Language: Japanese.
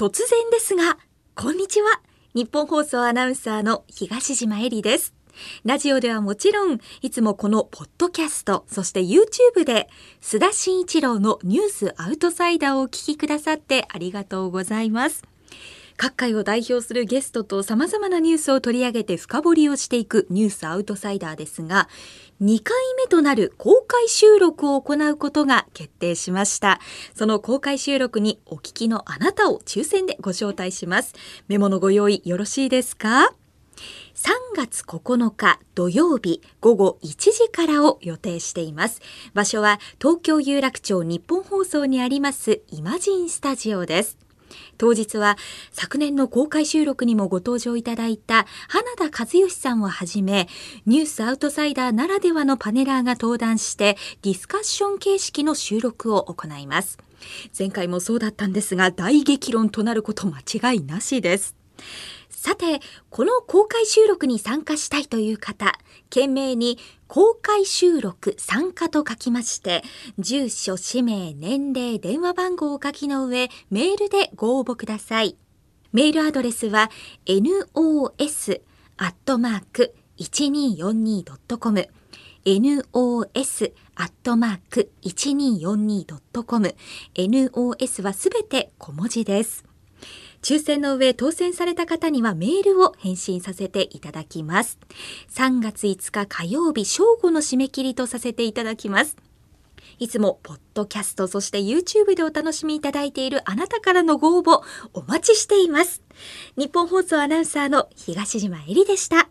突然ですが、こんにちは。日本放送アナウンサーの東島えりです。ラジオではもちろん、いつもこのポッドキャスト、そして YouTube で、須田慎一郎のニュースアウトサイダーをお聞きくださってありがとうございます。各界を代表するゲストと様々なニュースを取り上げて深掘りをしていくニュースアウトサイダーですが、2回目となる公開収録を行うことが決定しました。その公開収録にお聞きのあなたを抽選でご招待します。メモのご用意よろしいですか？3月9日土曜日午後1時からを予定しています。場所は東京有楽町日本放送にありますイマジンスタジオです。当日は昨年の公開収録にもご登場いただいた花田和義さんをはじめニュースアウトサイダーならではのパネラーが登壇してディスカッション形式の収録を行います。前回もそうだったんですが大激論となること間違いなしです。さて、この公開収録に参加したいという方、懸命に公開収録参加と書きまして、住所、氏名、年齢、電話番号を書きの上、メールでご応募ください。メールアドレスは nos.1242.com nos.1242.com nos はすべて小文字です。抽選の上当選された方にはメールを返信させていただきます。3月5日火曜日正午の締め切りとさせていただきます。いつもポッドキャストそして YouTube でお楽しみいただいているあなたからのご応募お待ちしています。日本放送アナウンサーの東島えりでした。